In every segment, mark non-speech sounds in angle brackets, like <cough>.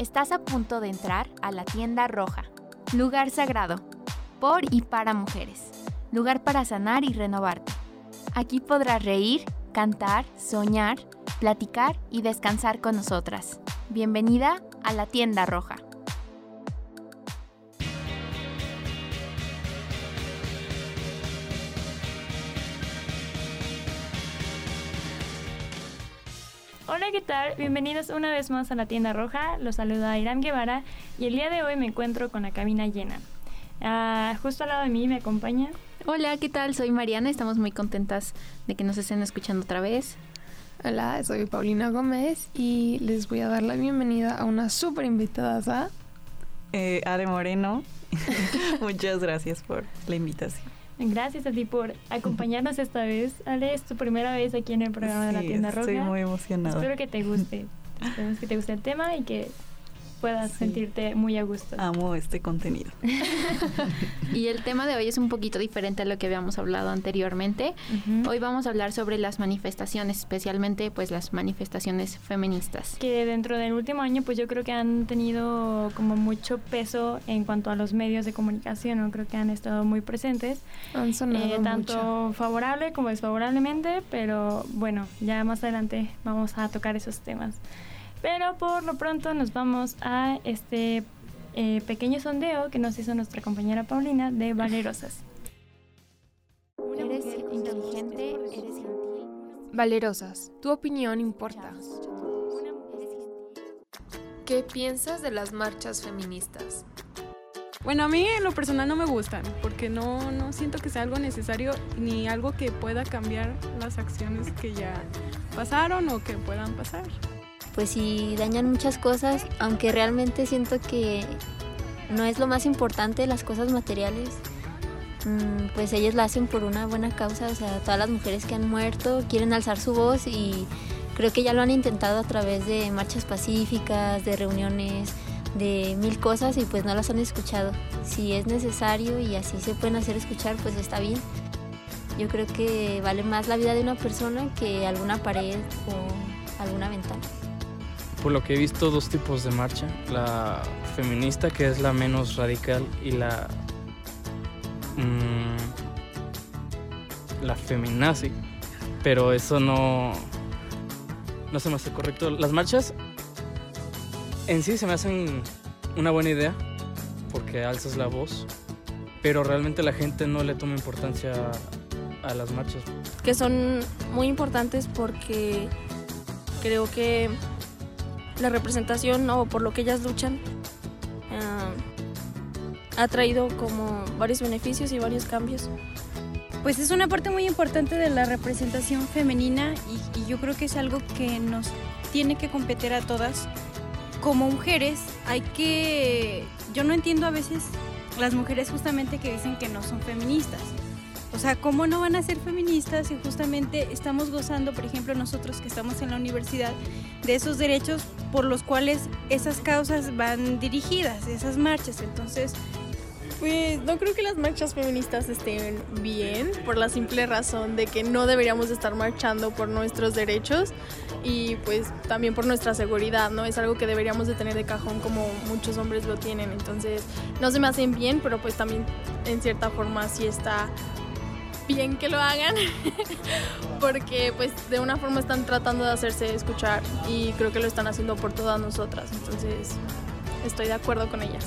Estás a punto de entrar a la tienda roja, lugar sagrado, por y para mujeres, lugar para sanar y renovarte. Aquí podrás reír, cantar, soñar, platicar y descansar con nosotras. Bienvenida a la tienda roja. Hola, ¿qué tal? Bienvenidos una vez más a la tienda roja. Los saluda Irán Guevara y el día de hoy me encuentro con la cabina llena. Ah, justo al lado de mí me acompaña. Hola, ¿qué tal? Soy Mariana. Estamos muy contentas de que nos estén escuchando otra vez. Hola, soy Paulina Gómez y les voy a dar la bienvenida a una súper invitada. Eh, Ade Moreno. <laughs> Muchas gracias por la invitación. Gracias a ti por acompañarnos esta vez. Ale, es tu primera vez aquí en el programa de la tienda roja. Estoy muy emocionada. Espero que te guste. <laughs> Esperemos que te guste el tema y que puedas sentirte muy a gusto. Amo este contenido. <laughs> y el tema de hoy es un poquito diferente a lo que habíamos hablado anteriormente. Hoy vamos a hablar sobre las manifestaciones, especialmente pues las manifestaciones feministas. Que dentro del último año pues yo creo que han tenido como mucho peso en cuanto a los medios de comunicación, ¿no? creo que han estado muy presentes. Han sonado eh, tanto favorable como desfavorablemente, pero bueno, ya más adelante vamos a tocar esos temas. Pero por lo pronto nos vamos a este eh, pequeño sondeo que nos hizo nuestra compañera Paulina de Valerosas. Eres inteligente, eres gentil. Valerosas, tu opinión importa. ¿Qué piensas de las marchas feministas? Bueno, a mí en lo personal no me gustan, porque no, no siento que sea algo necesario ni algo que pueda cambiar las acciones que ya pasaron o que puedan pasar pues sí dañan muchas cosas, aunque realmente siento que no es lo más importante las cosas materiales. Mm, pues ellas la hacen por una buena causa, o sea, todas las mujeres que han muerto quieren alzar su voz y creo que ya lo han intentado a través de marchas pacíficas, de reuniones, de mil cosas y pues no las han escuchado. Si es necesario y así se pueden hacer escuchar, pues está bien. Yo creo que vale más la vida de una persona que alguna pared o alguna ventana por lo que he visto, dos tipos de marcha. La feminista, que es la menos radical, y la... Mmm, la feminazi. Pero eso no... No se me hace correcto. Las marchas en sí se me hacen una buena idea, porque alzas la voz, pero realmente la gente no le toma importancia a las marchas. Que son muy importantes porque creo que la representación o por lo que ellas luchan eh, ha traído como varios beneficios y varios cambios. Pues es una parte muy importante de la representación femenina y, y yo creo que es algo que nos tiene que competir a todas. Como mujeres hay que... Yo no entiendo a veces las mujeres justamente que dicen que no son feministas. O sea, ¿cómo no van a ser feministas si justamente estamos gozando, por ejemplo, nosotros que estamos en la universidad, de esos derechos por los cuales esas causas van dirigidas, esas marchas? Entonces, pues no creo que las marchas feministas estén bien por la simple razón de que no deberíamos estar marchando por nuestros derechos y pues también por nuestra seguridad, ¿no? Es algo que deberíamos de tener de cajón como muchos hombres lo tienen, entonces no se me hacen bien, pero pues también en cierta forma sí está bien que lo hagan <laughs> porque pues de una forma están tratando de hacerse escuchar y creo que lo están haciendo por todas nosotras, entonces estoy de acuerdo con ellas.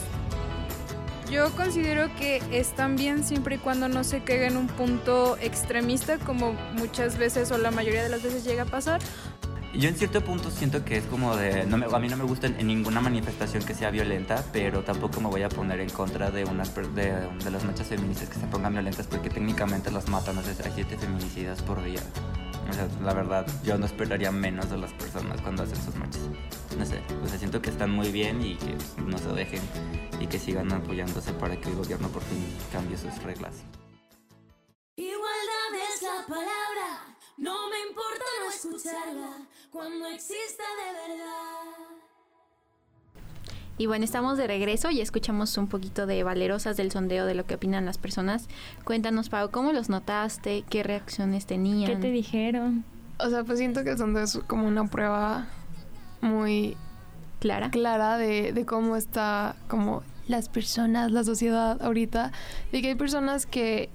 Yo considero que están bien siempre y cuando no se caiga en un punto extremista como muchas veces o la mayoría de las veces llega a pasar yo en cierto punto siento que es como de, no me, a mí no me gusta en, ninguna manifestación que sea violenta, pero tampoco me voy a poner en contra de, unas, de, de las marchas feministas que se pongan violentas porque técnicamente las matan, no sé, hay siete feminicidas por día. O sea, la verdad, yo no esperaría menos de las personas cuando hacen sus marchas. No sé, o sea, siento que están muy bien y que no se dejen y que sigan apoyándose para que el gobierno por fin cambie sus reglas. Escucharla cuando exista de verdad. Y bueno, estamos de regreso y escuchamos un poquito de valerosas del sondeo de lo que opinan las personas. Cuéntanos, Pau, ¿cómo los notaste? ¿Qué reacciones tenían? ¿Qué te dijeron? O sea, pues siento que el sondeo es como una prueba muy Clara. clara de, de cómo está como las personas, la sociedad ahorita, de que hay personas que,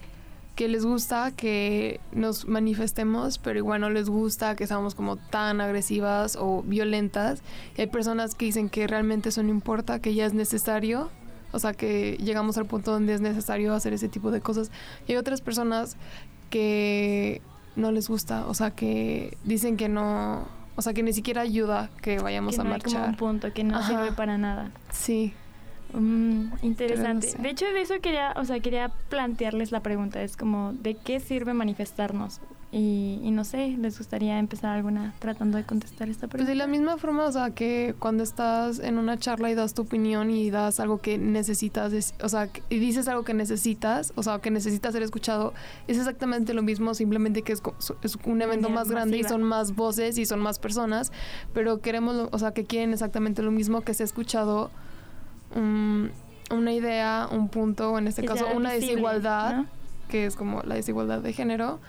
que les gusta que nos manifestemos, pero igual no les gusta que seamos como tan agresivas o violentas. Y hay personas que dicen que realmente eso no importa, que ya es necesario. O sea, que llegamos al punto donde es necesario hacer ese tipo de cosas. Y hay otras personas que no les gusta, o sea, que dicen que no, o sea, que ni siquiera ayuda que vayamos que a no hay como marchar. un punto que no Ajá. sirve para nada. Sí. Mm, interesante. Pero no sé. De hecho, de eso quería, o sea, quería plantearles la pregunta. Es como, ¿de qué sirve manifestarnos? Y, y no sé, ¿les gustaría empezar alguna tratando de contestar esta Pues pregunta? de la misma forma, o sea, que cuando estás en una charla y das tu opinión y das algo que necesitas, o sea, y dices algo que necesitas, o sea, que necesitas ser escuchado, es exactamente lo mismo, simplemente que es, es un evento más grande y masiva. son más voces y son más personas, pero queremos, o sea, que quieren exactamente lo mismo, que se ha escuchado mm, una idea, un punto, o en este Que caso una visible, desigualdad, ¿no? que es como la desigualdad de género,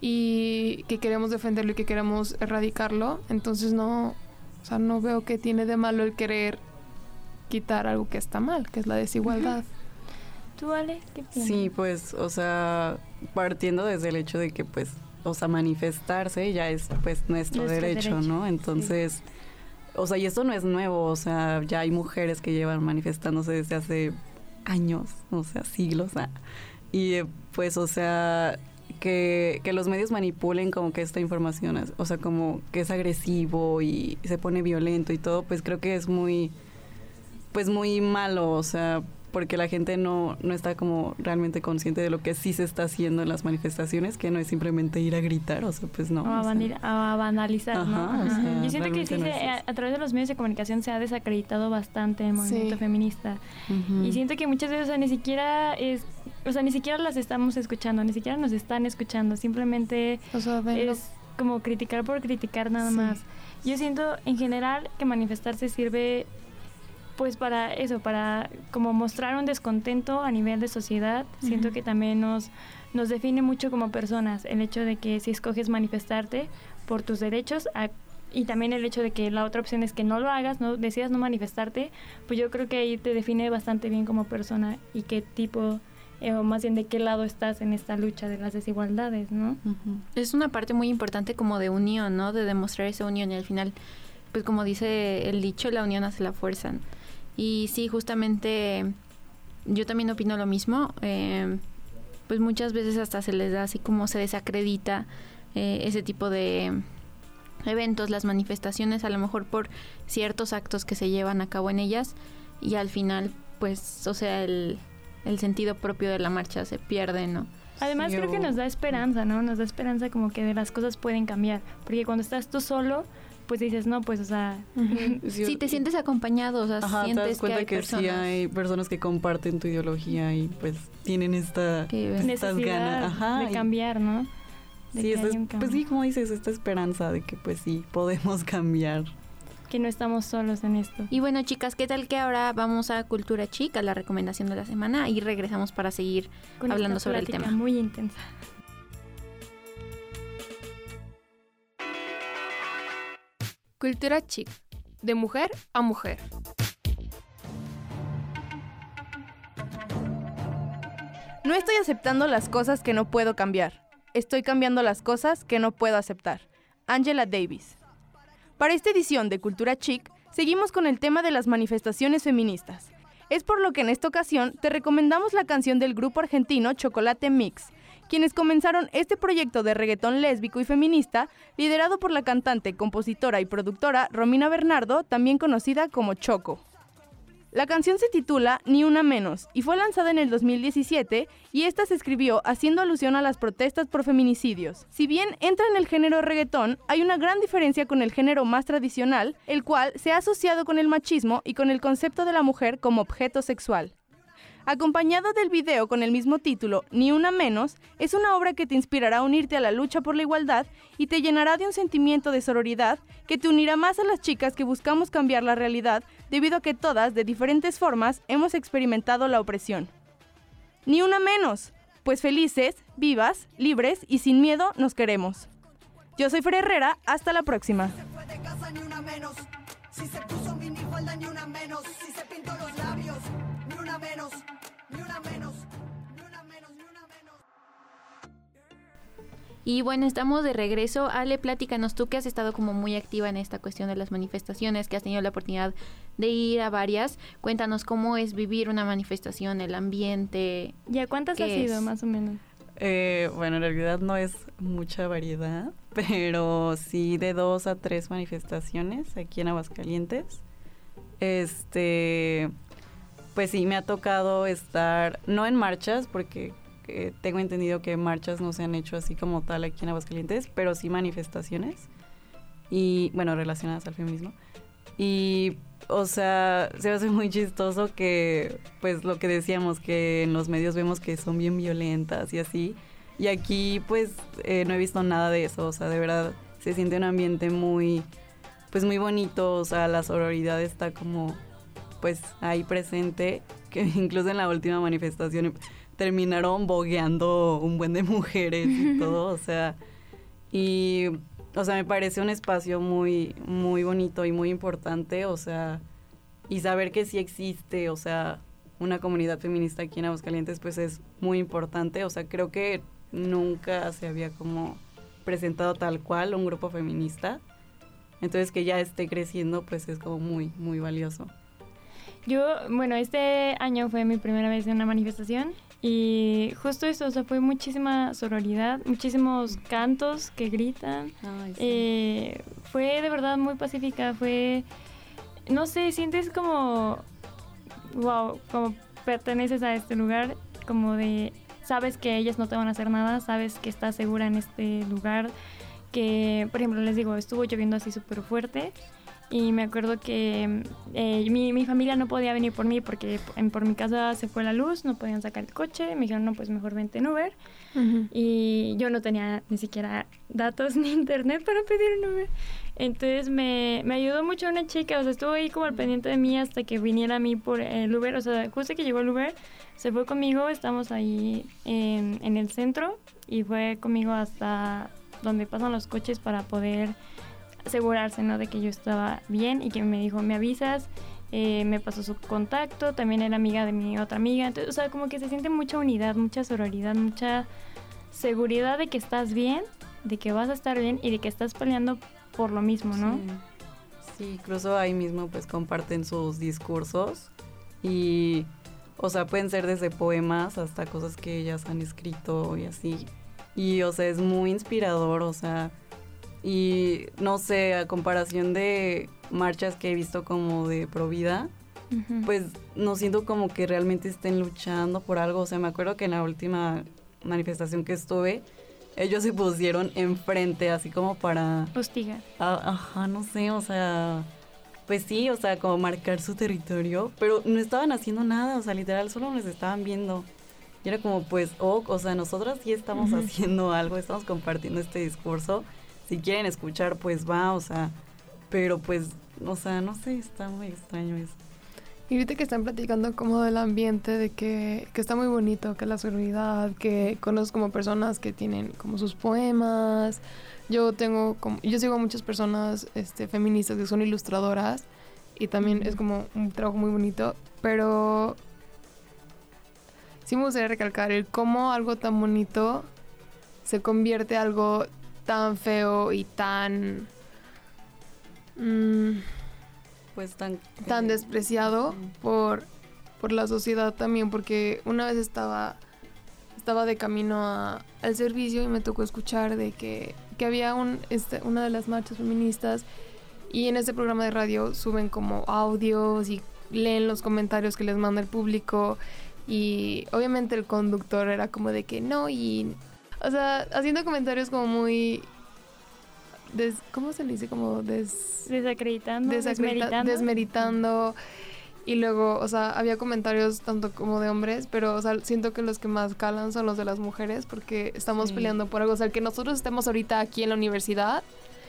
y que queremos defenderlo y que queremos erradicarlo. Entonces no, o sea, no veo que tiene de malo el querer quitar algo que está mal, que es la desigualdad. ¿Tú, Ale? ¿Qué piensas? Sí, pues, o sea, partiendo desde el hecho de que, pues, o sea, manifestarse ya es, pues, nuestro, Nuestro derecho, derecho, ¿no? Entonces, o sea, y esto no es nuevo, o sea, ya hay mujeres que llevan manifestándose desde hace años, o sea, siglos, ah, y eh, pues, o sea, que, que los medios manipulen como que esta información, o sea, como que es agresivo y se pone violento y todo, pues creo que es muy, pues muy malo, o sea, porque la gente no, no está como realmente consciente de lo que sí se está haciendo en las manifestaciones, que no es simplemente ir a gritar, o sea, pues no. O a, sea, bandir- a banalizar, ¿no? Ajá, o Ajá. sea, Yo siento que sí, no se- es a, a través de los medios de comunicación se ha desacreditado bastante el movimiento Sí. feminista. Y siento que muchas veces o sea, ni siquiera es, o sea, ni siquiera las estamos escuchando, ni siquiera nos están escuchando, simplemente O sea, ven lo- es como criticar por criticar nada Sí. más. Yo siento en general que manifestarse sirve pues para eso, para como mostrar un descontento a nivel de sociedad. Siento que también nos, nos define mucho como personas el hecho de que si escoges manifestarte por tus derechos a- y también el hecho de que la otra opción es que no lo hagas, no decidas no manifestarte, pues yo creo que ahí te define bastante bien como persona y qué tipo eh, o más bien de qué lado estás en esta lucha de las desigualdades, ¿no? Es una parte muy importante como de unión, ¿no? De demostrar esa unión y al final, pues como dice el dicho, la unión hace la fuerza. Y sí, justamente yo también opino lo mismo. eh, pues muchas veces hasta se les da así como se desacredita eh, ese tipo de eventos, las manifestaciones, a lo mejor por ciertos actos que se llevan a cabo en ellas y al final, pues, o sea, el, el sentido propio de la marcha se pierde, ¿no? Además Sí, creo que nos da esperanza, ¿no? Nos da esperanza como que de las cosas pueden cambiar. Porque cuando estás tú solo, pues dices, no, pues, o sea, Sí, Sí, te sientes acompañado, o sea, Ajá, te sientes das cuenta que hay que, personas. sí hay personas que comparten tu ideología y pues tienen esta, Que- estas necesidad ganas. Ajá, de y- cambiar, ¿no? De Sí, es- pues sí, como dices, esta esperanza de que pues sí, podemos <laughs> cambiar. Que no estamos solos en esto. Y bueno, chicas, ¿qué tal que ahora vamos a Cultura Chica, la recomendación de la semana, y regresamos para seguir Con hablando esta sobre el tema? muy intensa. Cultura chic, de mujer a mujer. No estoy aceptando las cosas que no puedo cambiar. Estoy cambiando las cosas que no puedo aceptar. Angela Davis. Para esta edición de Cultura Chic, seguimos con el tema de las manifestaciones feministas. Es por lo que en esta ocasión te recomendamos la canción del grupo argentino Chocolate Mix, quienes comenzaron este proyecto de reggaetón lésbico y feminista, liderado por la cantante, compositora y productora Romina Bernardo, también conocida como Choco. La canción se titula Ni una menos y fue lanzada en el 2017 y esta se escribió haciendo alusión a las protestas por feminicidios. Si bien entra en el género reggaetón, hay una gran diferencia con el género más tradicional, el cual se ha asociado con el machismo y con el concepto de la mujer como objeto sexual. Acompañado del video con el mismo título, Ni una menos, es una obra que te inspirará a unirte a la lucha por la igualdad y te llenará de un sentimiento de sororidad que te unirá más a las chicas que buscamos cambiar la realidad debido a que todas, de diferentes formas, hemos experimentado la opresión. Ni una menos, pues felices, vivas, libres y sin miedo nos queremos. Yo soy Fer Herrera, hasta la próxima. Una menos. Ni una menos. Ni una menos, ni una menos. Y bueno, estamos de regreso. Ale, platícanos tú que has estado como muy activa en esta cuestión de las manifestaciones, que has tenido la oportunidad de ir a varias. Cuéntanos cómo es vivir una manifestación, el ambiente. ¿Ya cuántas qué has ido más o menos? Eh, bueno, en realidad no es mucha variedad, <laughs> pero sí de dos a tres manifestaciones aquí en Aguascalientes. Este, pues sí, me ha tocado estar, no en marchas, porque eh, tengo entendido que marchas no se han hecho así como tal aquí en Aguascalientes, pero sí manifestaciones. Y bueno, relacionadas al feminismo. Y, o sea, se hace muy chistoso que, pues lo que decíamos, que en los medios vemos que son bien violentas y así. Y aquí, pues, eh, no he visto nada de eso. O sea, de verdad, se siente un ambiente muy, pues, muy bonito. O sea, la sororidad está como, pues, ahí presente. Que <laughs> incluso en la última manifestación terminaron bogueando un buen de mujeres y todo. O sea, y o sea, me parece un espacio muy, muy bonito y muy importante, o sea, y saber que sí existe, o sea, una comunidad feminista aquí en Aguascalientes, pues es muy importante, o sea, creo que nunca se había como presentado tal cual un grupo feminista, entonces que ya esté creciendo, pues es como muy, muy valioso. Yo, bueno, este año fue mi primera vez en una manifestación y justo eso, o sea, fue muchísima sororidad, muchísimos cantos que gritan. Eh, fue de verdad muy pacífica, fue, no sé, sientes como, wow, como perteneces a este lugar, como de, sabes que ellas no te van a hacer nada, sabes que estás segura en este lugar, que, por ejemplo, les digo, estuvo lloviendo así súper fuerte y me acuerdo que eh, mi, mi familia no podía venir por mí porque en- por mi casa se fue la luz, no podían sacar el coche, me dijeron, no, pues mejor vente en Uber. Y yo no tenía ni siquiera datos <laughs> ni internet para pedir un Uber. Entonces me, me ayudó mucho una chica, o sea, estuvo ahí como al pendiente de mí hasta que viniera a mí por el Uber, o sea, justo que llegó el Uber, se fue conmigo, estamos ahí en, en el centro y fue conmigo hasta donde pasan los coches para poder asegurarse, ¿no? De que yo estaba bien y que me dijo, me avisas, eh, me pasó su contacto, también era amiga de mi otra amiga, entonces, o sea, como que se siente mucha unidad, mucha sororidad, mucha seguridad de que estás bien, de que vas a estar bien y de que estás peleando por lo mismo, ¿no? Sí, incluso ahí mismo pues comparten sus discursos y, o sea, pueden ser desde poemas hasta cosas que ellas han escrito y así. Y, o sea, es muy inspirador, o sea, y no sé, a comparación de marchas que he visto como de Provida, pues no siento como que realmente estén luchando por algo. O sea, me acuerdo que en la última manifestación que estuve, ellos se pusieron enfrente, así como para... Hostigar. Ajá, no sé, o sea... Pues sí, o sea, como marcar su territorio, pero no estaban haciendo nada, o sea, literal, solo nos estaban viendo. Y era como, pues, oh, o sea, nosotras sí estamos haciendo algo, estamos compartiendo este discurso. Si quieren escuchar, pues va, o sea, pero pues, o sea, no sé, está muy extraño eso. Y ahorita que están platicando como del ambiente, de que, que está muy bonito, que la seguridad, que conozco como personas que tienen como sus poemas. Yo tengo como, yo sigo a muchas personas este, feministas que son ilustradoras y también es como un trabajo muy bonito, pero sí me gustaría recalcar el cómo algo tan bonito se convierte en algo tan feo y tan... mm, Pues tan... tan despreciado por, por la sociedad también, porque una vez estaba, estaba de camino a- al servicio y me tocó escuchar de que, que había un, este, una de las marchas feministas y en este programa de radio suben como audios y leen los comentarios que les manda el público y obviamente el conductor era como de que no y... O sea, haciendo comentarios como muy... Des, ¿Cómo se le dice? Como des... Desacreditando, desacredita- desmeritando. desmeritando. Y luego, o sea, había comentarios tanto como de hombres, pero o sea, siento que los que más calan son los de las mujeres porque estamos Sí. peleando por algo. O sea, el que nosotros estemos ahorita aquí en la universidad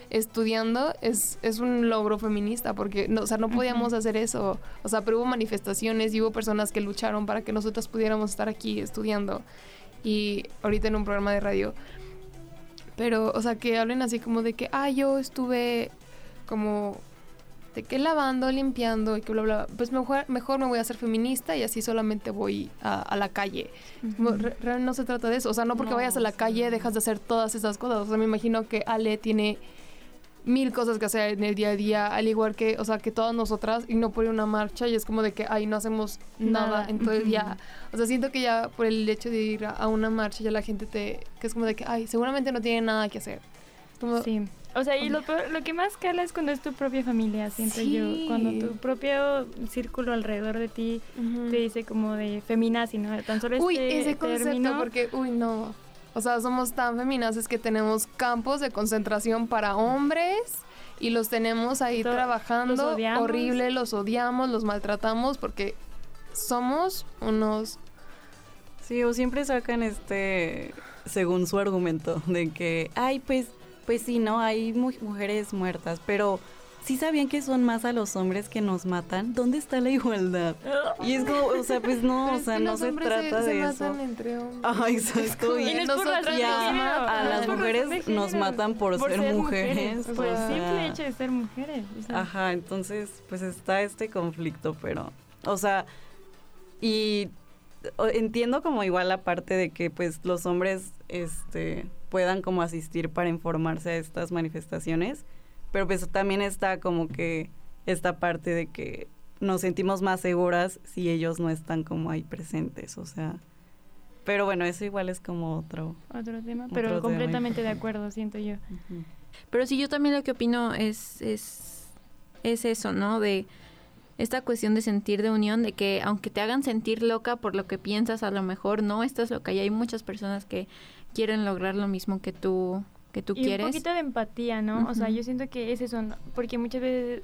estudiando es, es un logro feminista porque no, o sea, no podíamos hacer eso. O sea, pero hubo manifestaciones y hubo personas que lucharon para que nosotros pudiéramos estar aquí estudiando. Y ahorita en un programa de radio. Pero, o sea, que hablen así como de que, ah, yo estuve como este, que lavando, limpiando y que bla, bla, pues mejor, mejor me voy a hacer feminista y así solamente voy a, a la calle. Re- re- no se trata de eso, o sea, no porque No, vayas a la calle dejas de hacer todas esas cosas, o sea, me imagino que Ale tiene mil cosas que hacer en el día a día, al igual que, o sea, que todas nosotras, y no por una marcha y es como de que, ay, no hacemos nada, Nada. en todo el día. Ujú. O sea, siento que ya por el hecho de ir a, una marcha ya la gente te, que es como de que, ay, seguramente no tiene nada que hacer. Como- Sí. O sea, y lo, peor- lo que más cala es cuando es tu propia familia, siento Sí. yo. Cuando tu propio círculo alrededor de ti te dice como de feminazi, ¿no? Tan solo Uy, este ese concepto, término- porque, uy, no. O sea, somos tan feminazes que tenemos campos de concentración para hombres y los tenemos ahí trabajando. los odiamos. Horrible, los odiamos, los maltratamos porque somos unos... Sí, o siempre sacan este, según su argumento, de que, ay, pues, pues sí, no, hay mu- mujeres muertas, pero sí sabían que son más a los hombres que nos matan. ¿Dónde está la igualdad? Y es como, o sea, pues no, <laughs> Pero o es sea, que no los se trata se de eso. entre hombres. Ah, exacto. Y no es por nosotras razón de ya a las mujeres nos matan por, ser, mujeres. Por sea, simple hecho de ser mujeres. o sea. Ajá, entonces pues está este conflicto, pero, o sea, y o- entiendo como igual la parte de que pues los hombres este puedan como asistir para informarse a estas manifestaciones, pero pues también está como que esta parte de que nos sentimos más seguras si ellos no están como ahí presentes, o sea, pero bueno, eso igual es como otro Otro tema, otro pero tema. completamente de acuerdo, siento yo. Pero sí, yo también lo que opino es, es, es eso, ¿no? De esta cuestión de sentir de unión, de que aunque te hagan sentir loca por lo que piensas, a lo mejor no estás loca. Y hay muchas personas que quieren lograr lo mismo que tú, que tú y quieres. un poquito de empatía, ¿no? O sea, yo siento que es eso, porque muchas veces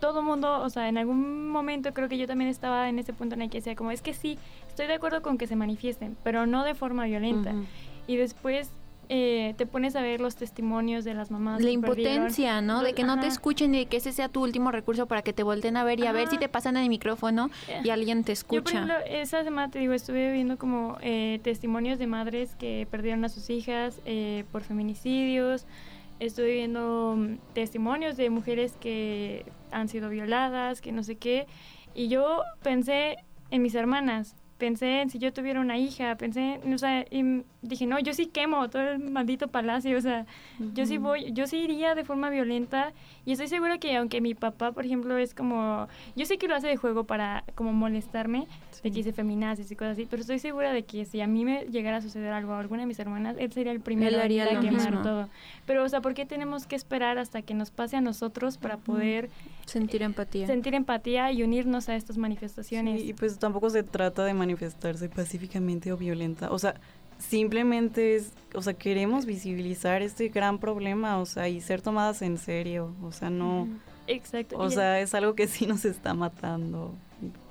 todo mundo, o sea, en algún momento creo que yo también estaba en ese punto en el que decía como, es que sí, estoy de acuerdo con que se manifiesten, pero no de forma violenta. Y después eh, te pones a ver los testimonios de las mamás. La impotencia, ¿no? De que no te escuchen y de que ese sea tu último recurso para que te volteen a ver y a ver si te pasan el micrófono y alguien te Yo, por escucha. ejemplo, esa semana te digo, estuve viendo como eh, testimonios de madres que perdieron a sus hijas eh, por feminicidios. Estuve viendo mm, testimonios de mujeres que han sido violadas, que no sé qué. Y yo pensé en mis hermanas, pensé en si yo tuviera una hija, pensé, o sea, y dije, no, yo sí quemo todo el maldito palacio, o sea, yo sí voy, yo sí iría de forma violenta y estoy segura que aunque mi papá, por ejemplo, es como, yo sé que lo hace de juego para como molestarme, de que hice feminazis y cosas así, pero estoy segura de que si a mí me llegara a suceder algo a alguna de mis hermanas, él sería el primero a quemar mismo. todo. Pero, o sea, ¿por qué tenemos que esperar hasta que nos pase a nosotros para poder sentir empatía? sentir empatía y unirnos a estas manifestaciones? Sí, y pues tampoco se trata de manifestarse pacíficamente o violenta. O sea, simplemente es, o sea, queremos visibilizar este gran problema, o sea, y ser tomadas en serio. O sea, no. Exacto. O y- sea, es algo que sí nos está matando.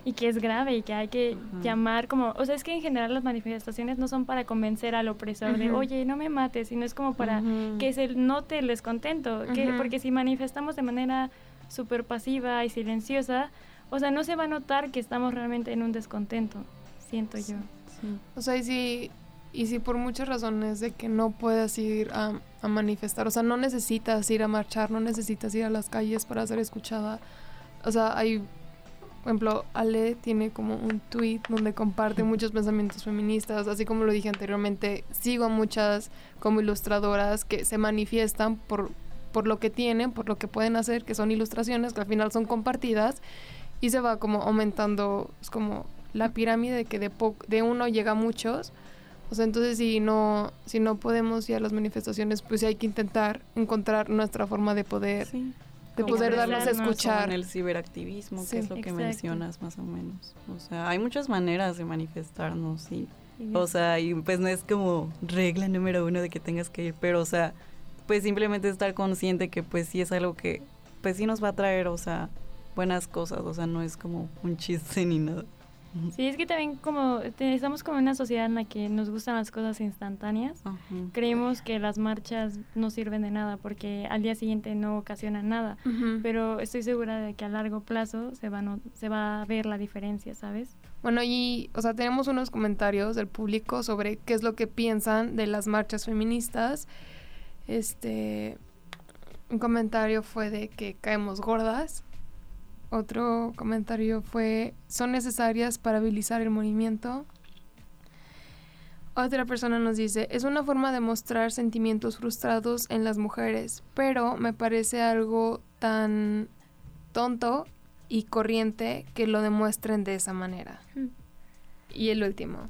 y que es grave y que hay que llamar como, o sea, es que en general las manifestaciones no son para convencer al opresor de, oye, no me mates, sino es como para que se note el descontento, que, porque si manifestamos de manera súper pasiva y silenciosa, o sea, no se va a notar que estamos realmente en un descontento, siento yo. O sea, y si, y si por muchas razones de que no puedas ir a, a manifestar, o sea, no necesitas ir a marchar, no necesitas ir a las calles para ser escuchada. O sea, hay, por ejemplo, Ale tiene como un tweet donde comparte muchos pensamientos feministas, así como lo dije anteriormente, sigo a muchas como ilustradoras que se manifiestan por, por lo que tienen, por lo que pueden hacer, que son ilustraciones que al final son compartidas y se va como aumentando, es como la pirámide que de, po- de uno llega a muchos. O sea, entonces si no, si no podemos ir a las manifestaciones, pues sí hay que intentar encontrar nuestra forma de poder, de Como poder darnos a escuchar. en el ciberactivismo, Sí, que es lo que exacto. mencionas más o menos. O sea, hay muchas maneras de manifestarnos Y o sea, y pues no es como regla número uno de que tengas que ir, pero o sea, pues simplemente estar consciente que pues sí es algo que pues sí nos va a traer, o sea, buenas cosas, o sea, no es como un chiste ni nada. Sí, es que también como te- estamos como en una sociedad en la que nos gustan las cosas instantáneas. Creemos que las marchas no sirven de nada porque al día siguiente no ocasionan nada. Pero estoy segura de que a largo plazo se va, a no- se va a ver la diferencia, ¿sabes? Bueno, y, o sea, tenemos unos comentarios del público sobre qué es lo que piensan de las marchas feministas. Este, un comentario fue de que caemos gordas. otro comentario fue, son necesarias para habilitar el movimiento. Otra persona nos dice, es una forma de mostrar sentimientos frustrados en las mujeres, pero me parece algo tan tonto y corriente que lo demuestren de esa manera. Y el último.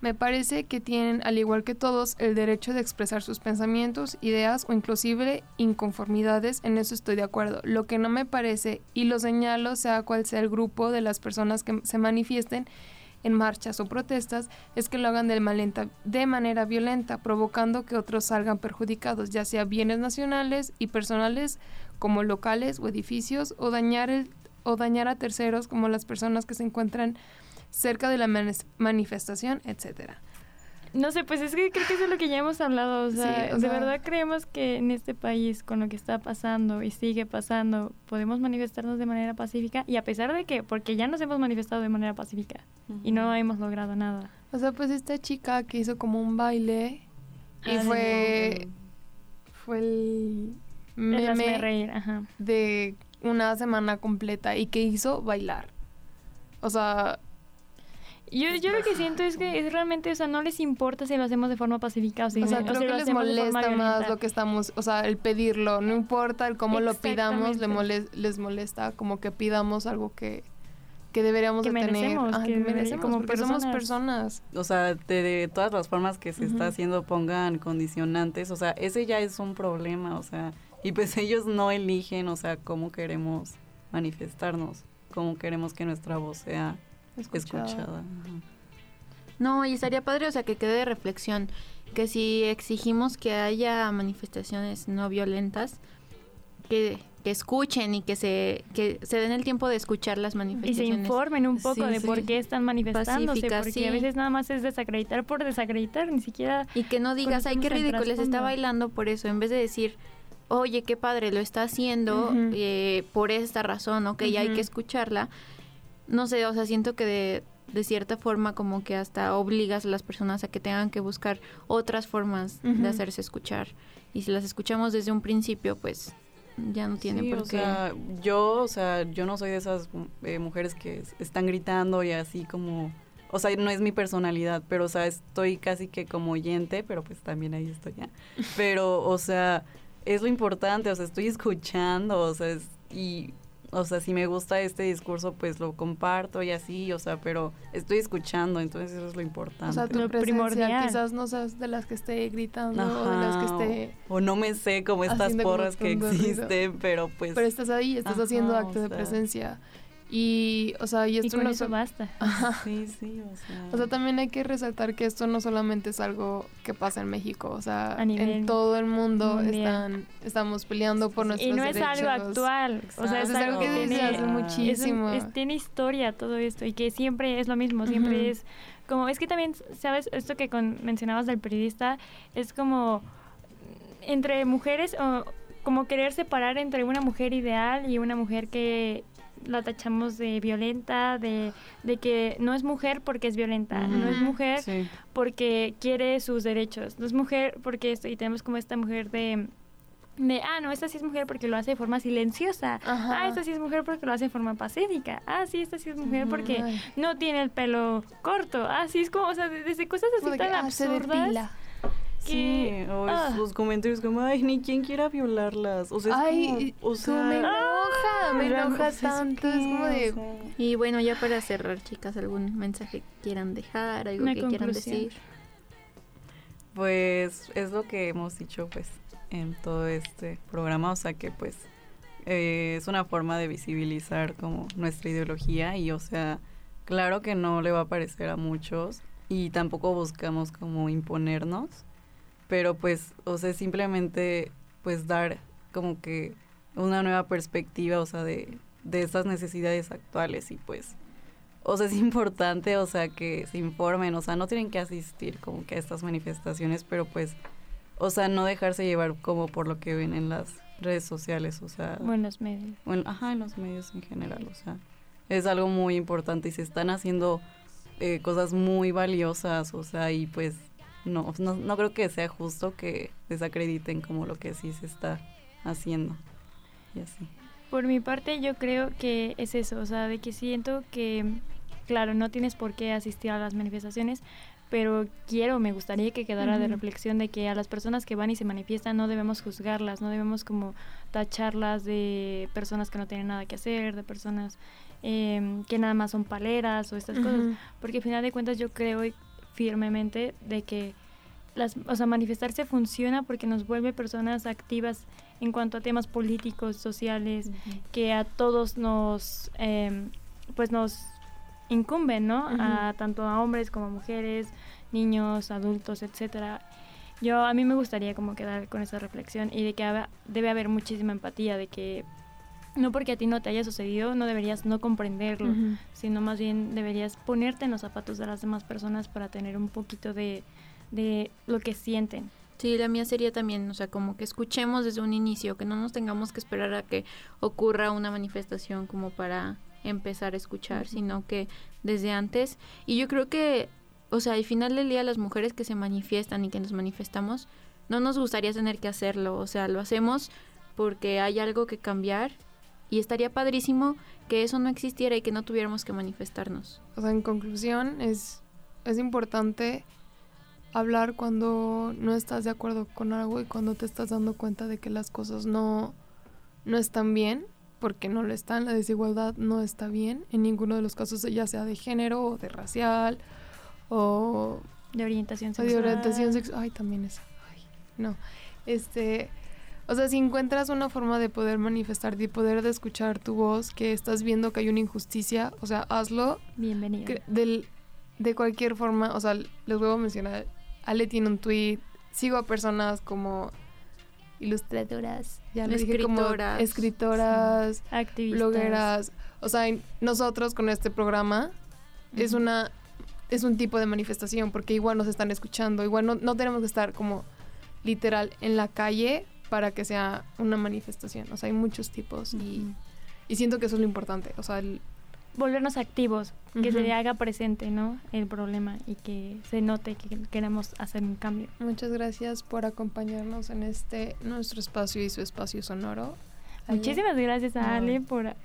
Me parece que tienen, al igual que todos, el derecho de expresar sus pensamientos, ideas o inclusive inconformidades. En eso estoy de acuerdo. Lo que no me parece, y lo señalo sea cual sea el grupo de las personas que se manifiesten en marchas o protestas, es que lo hagan de, malenta- de manera violenta, provocando que otros salgan perjudicados, ya sea bienes nacionales y personales como locales o edificios, o dañar, el, o dañar a terceros como las personas que se encuentran cerca de la manifestación, etcétera. No sé, pues es que creo que eso es lo que ya hemos hablado. O sea, Sí, o de sea- verdad creemos que en este país, con lo que está pasando y sigue pasando, podemos manifestarnos de manera pacífica. Y a pesar de que, porque ya nos hemos manifestado de manera pacífica y no hemos logrado nada. O sea, pues esta chica que hizo como un baile y Ah, fue fue el El meme reír, ajá. de una semana completa y que hizo bailar. O sea, Yo, yo lo que siento es que es realmente, o sea, no les importa si lo hacemos de forma pacífica o si, o sea, o creo si que lo les hacemos de forma molesta más lo que estamos, o sea, el pedirlo, no importa el cómo lo pidamos, le Exactamente. mole- les molesta como que pidamos algo que que deberíamos Que de tener, merecemos, que merecemos, como porque somos personas. personas. O sea, de, de todas las formas que se está haciendo pongan condicionantes, o sea, ese ya es un problema, o sea, y pues <laughs> ellos no eligen, o sea, cómo queremos manifestarnos, cómo queremos que nuestra voz sea Escuchada. No, y estaría padre, o sea, que quede de reflexión, que si exigimos que haya manifestaciones no violentas, que, que escuchen y que se, que se den el tiempo de escuchar las Y se manifestaciones. informen un poco Sí, de sí. por qué están manifestándose, Pacíficas, porque sí. a veces nada más es desacreditar por desacreditar, ni siquiera... Y que no digas, ay, qué ridículo, les está trasfondo". bailando por eso, en vez de decir, oye, qué padre, lo está haciendo eh, por esta razón, ok, ya hay que escucharla. No sé, o sea, siento que de, de cierta forma como que hasta obligas a las personas a que tengan que buscar otras formas de hacerse escuchar. Y si las escuchamos desde un principio, pues ya no tiene Sí, por o qué. sea, yo, o sea, yo no soy de esas eh, mujeres que están gritando y así como, o sea, no es mi personalidad, pero, o sea, estoy casi que como oyente, pero pues también ahí estoy ya. <laughs> Pero, o sea, es lo importante, o sea, estoy escuchando, o sea, es- y, o sea, si me gusta este discurso, pues lo comparto y así, o sea, pero estoy escuchando, entonces eso es lo importante. O sea, tu Lo presencia primordial. quizás no seas de las que esté gritando o de las que esté o no me sé como estas como porras que existen, pero pues... pero estás ahí, estás haciendo acto o de presencia. Y, o sea, y Y esto con no eso so- basta. <laughs> Sí, sí, o sea... O sea, también hay que resaltar que esto no solamente es algo que pasa en México, o sea, A nivel en todo el mundo mundial. están estamos peleando por nuestros Y no es derechos. algo actual, o sea, es algo que Es algo que tiene, desde hace muchísimo. es un- es- tiene historia todo esto y que siempre es lo mismo, siempre es como, es que también, ¿sabes? Esto que con- mencionabas del periodista es como entre mujeres o como querer separar entre una mujer ideal y una mujer que la tachamos de violenta, de, de que no es mujer porque es violenta, no es mujer Sí. porque quiere sus derechos, no es mujer porque esto, y tenemos como esta mujer de, de, ah, no, esta sí es mujer porque lo hace de forma silenciosa, Ajá. ah, esta sí es mujer porque lo hace de forma pacífica, ah, sí, esta sí es mujer porque Ay. no tiene el pelo corto, ah, sí, es como, o sea, de- desde cosas así tan ah, se absurdas. Sí, que- o ah. sus comentarios como, ay, ni quien quiera violarlas. O sea, es Ay, como, o sea, me enoja, me enoja pues, ¿eso tanto, es como de... Y bueno, ya para cerrar, chicas, algún mensaje que quieran dejar, algo Una que quieran decir. Pues es lo que hemos dicho pues en todo este programa, o sea que pues eh, es una forma de visibilizar como nuestra ideología y o sea, claro que no le va a parecer a muchos y tampoco buscamos como imponernos, pero pues, o sea, simplemente pues dar como que una nueva perspectiva, o sea, de, de estas necesidades actuales y pues o sea, es <laughs> importante, o sea, que se informen, o sea, no tienen que asistir como que a estas manifestaciones, pero pues, o sea, no dejarse llevar como por lo que ven en las redes sociales, o sea, Buenos medios. bueno, ajá, en los medios en general, o sea, es algo muy importante y se están haciendo eh, cosas muy valiosas, o sea, y pues no, no, no creo que sea justo que desacrediten como lo que sí se está haciendo y así. Por mi parte yo creo que es eso, o sea, de que siento que, claro, no tienes por qué asistir a las manifestaciones, pero quiero, me gustaría que quedara de Ujú. reflexión de que a las personas que van y se manifiestan no debemos juzgarlas, no debemos como tacharlas de personas que no tienen nada que hacer, de personas em, que nada más son paleras o estas Ujú. cosas, porque al final de cuentas yo creo firmemente de que las, o sea, manifestarse funciona porque nos vuelve personas activas en cuanto a temas políticos, sociales, que a todos nos, em, pues nos incumben, ¿no? A tanto a hombres como a mujeres, niños, adultos, etcétera. Yo a mí me gustaría como quedar con esa reflexión y de que haba- debe haber muchísima empatía, de que no porque a ti no te haya sucedido no deberías no comprenderlo, sino más bien deberías ponerte en los zapatos de las demás personas para tener un poquito de, de lo que sienten. Sí, la mía sería también, o sea, como que escuchemos desde un inicio, que no nos tengamos que esperar a que ocurra una manifestación como para empezar a escuchar, sino que desde antes. Y yo creo que, o sea, al final del día las mujeres que se manifiestan y que nos manifestamos, no nos gustaría tener que hacerlo, o sea, lo hacemos porque hay algo que cambiar y estaría padrísimo que eso no existiera y que no tuviéramos que manifestarnos. O sea, en conclusión, es, es importante hablar cuando no estás de acuerdo con algo y cuando te estás dando cuenta de que las cosas no, no están bien, porque no lo están, la desigualdad no está bien en ninguno de los casos, ya sea de género o de racial o de orientación o de sexual. orientación sexual. Ay, también esa. Ay, no. Este, o sea, si encuentras una forma de poder manifestarte y poder de escuchar tu voz, que estás viendo que hay una injusticia, o sea, hazlo. Bienvenido. Del, de cualquier forma, o sea, les vuelvo a mencionar, Ale tiene un tweet, sigo a personas como ilustradoras, ya lo dije, como Escritoras. Activistas. blogueras, o sea, nosotros con este programa es una es un tipo de manifestación porque igual nos están escuchando, igual no, no tenemos que estar como literal en la calle para que sea una manifestación, o sea, hay muchos tipos y, y siento que eso es lo importante, o sea, el- volvernos activos, que se Ujú. le haga presente, ¿no? El problema y que se note que queremos hacer un cambio. Muchas gracias por acompañarnos en este nuestro espacio y su espacio sonoro. Ale. Muchísimas gracias a No. Ale por haber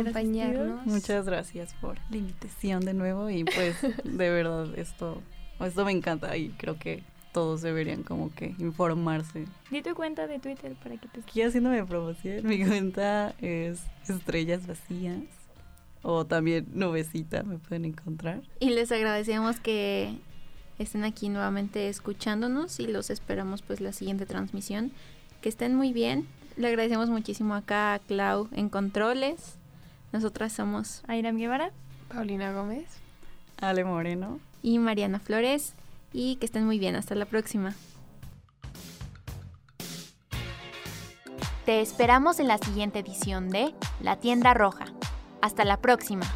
Acompañarnos. asistido. Muchas gracias por la invitación de nuevo y pues <laughs> de verdad esto, esto me encanta y creo que todos deberían como que informarse. Di tu cuenta de Twitter para que te Aquí haciéndome promoción, mi cuenta es Estrellas Vacías o también Nubecita, me pueden encontrar. Y les agradecemos que estén aquí nuevamente escuchándonos y los esperamos pues la siguiente transmisión. Que estén muy bien. Le agradecemos muchísimo acá a Clau en controles. Nosotras somos Airam Guevara, Paulina Gómez, Ale Moreno. y Mariana Flores. Y que estén muy bien. Hasta la próxima. Te esperamos en la siguiente edición de La Tienda Roja. Hasta la próxima.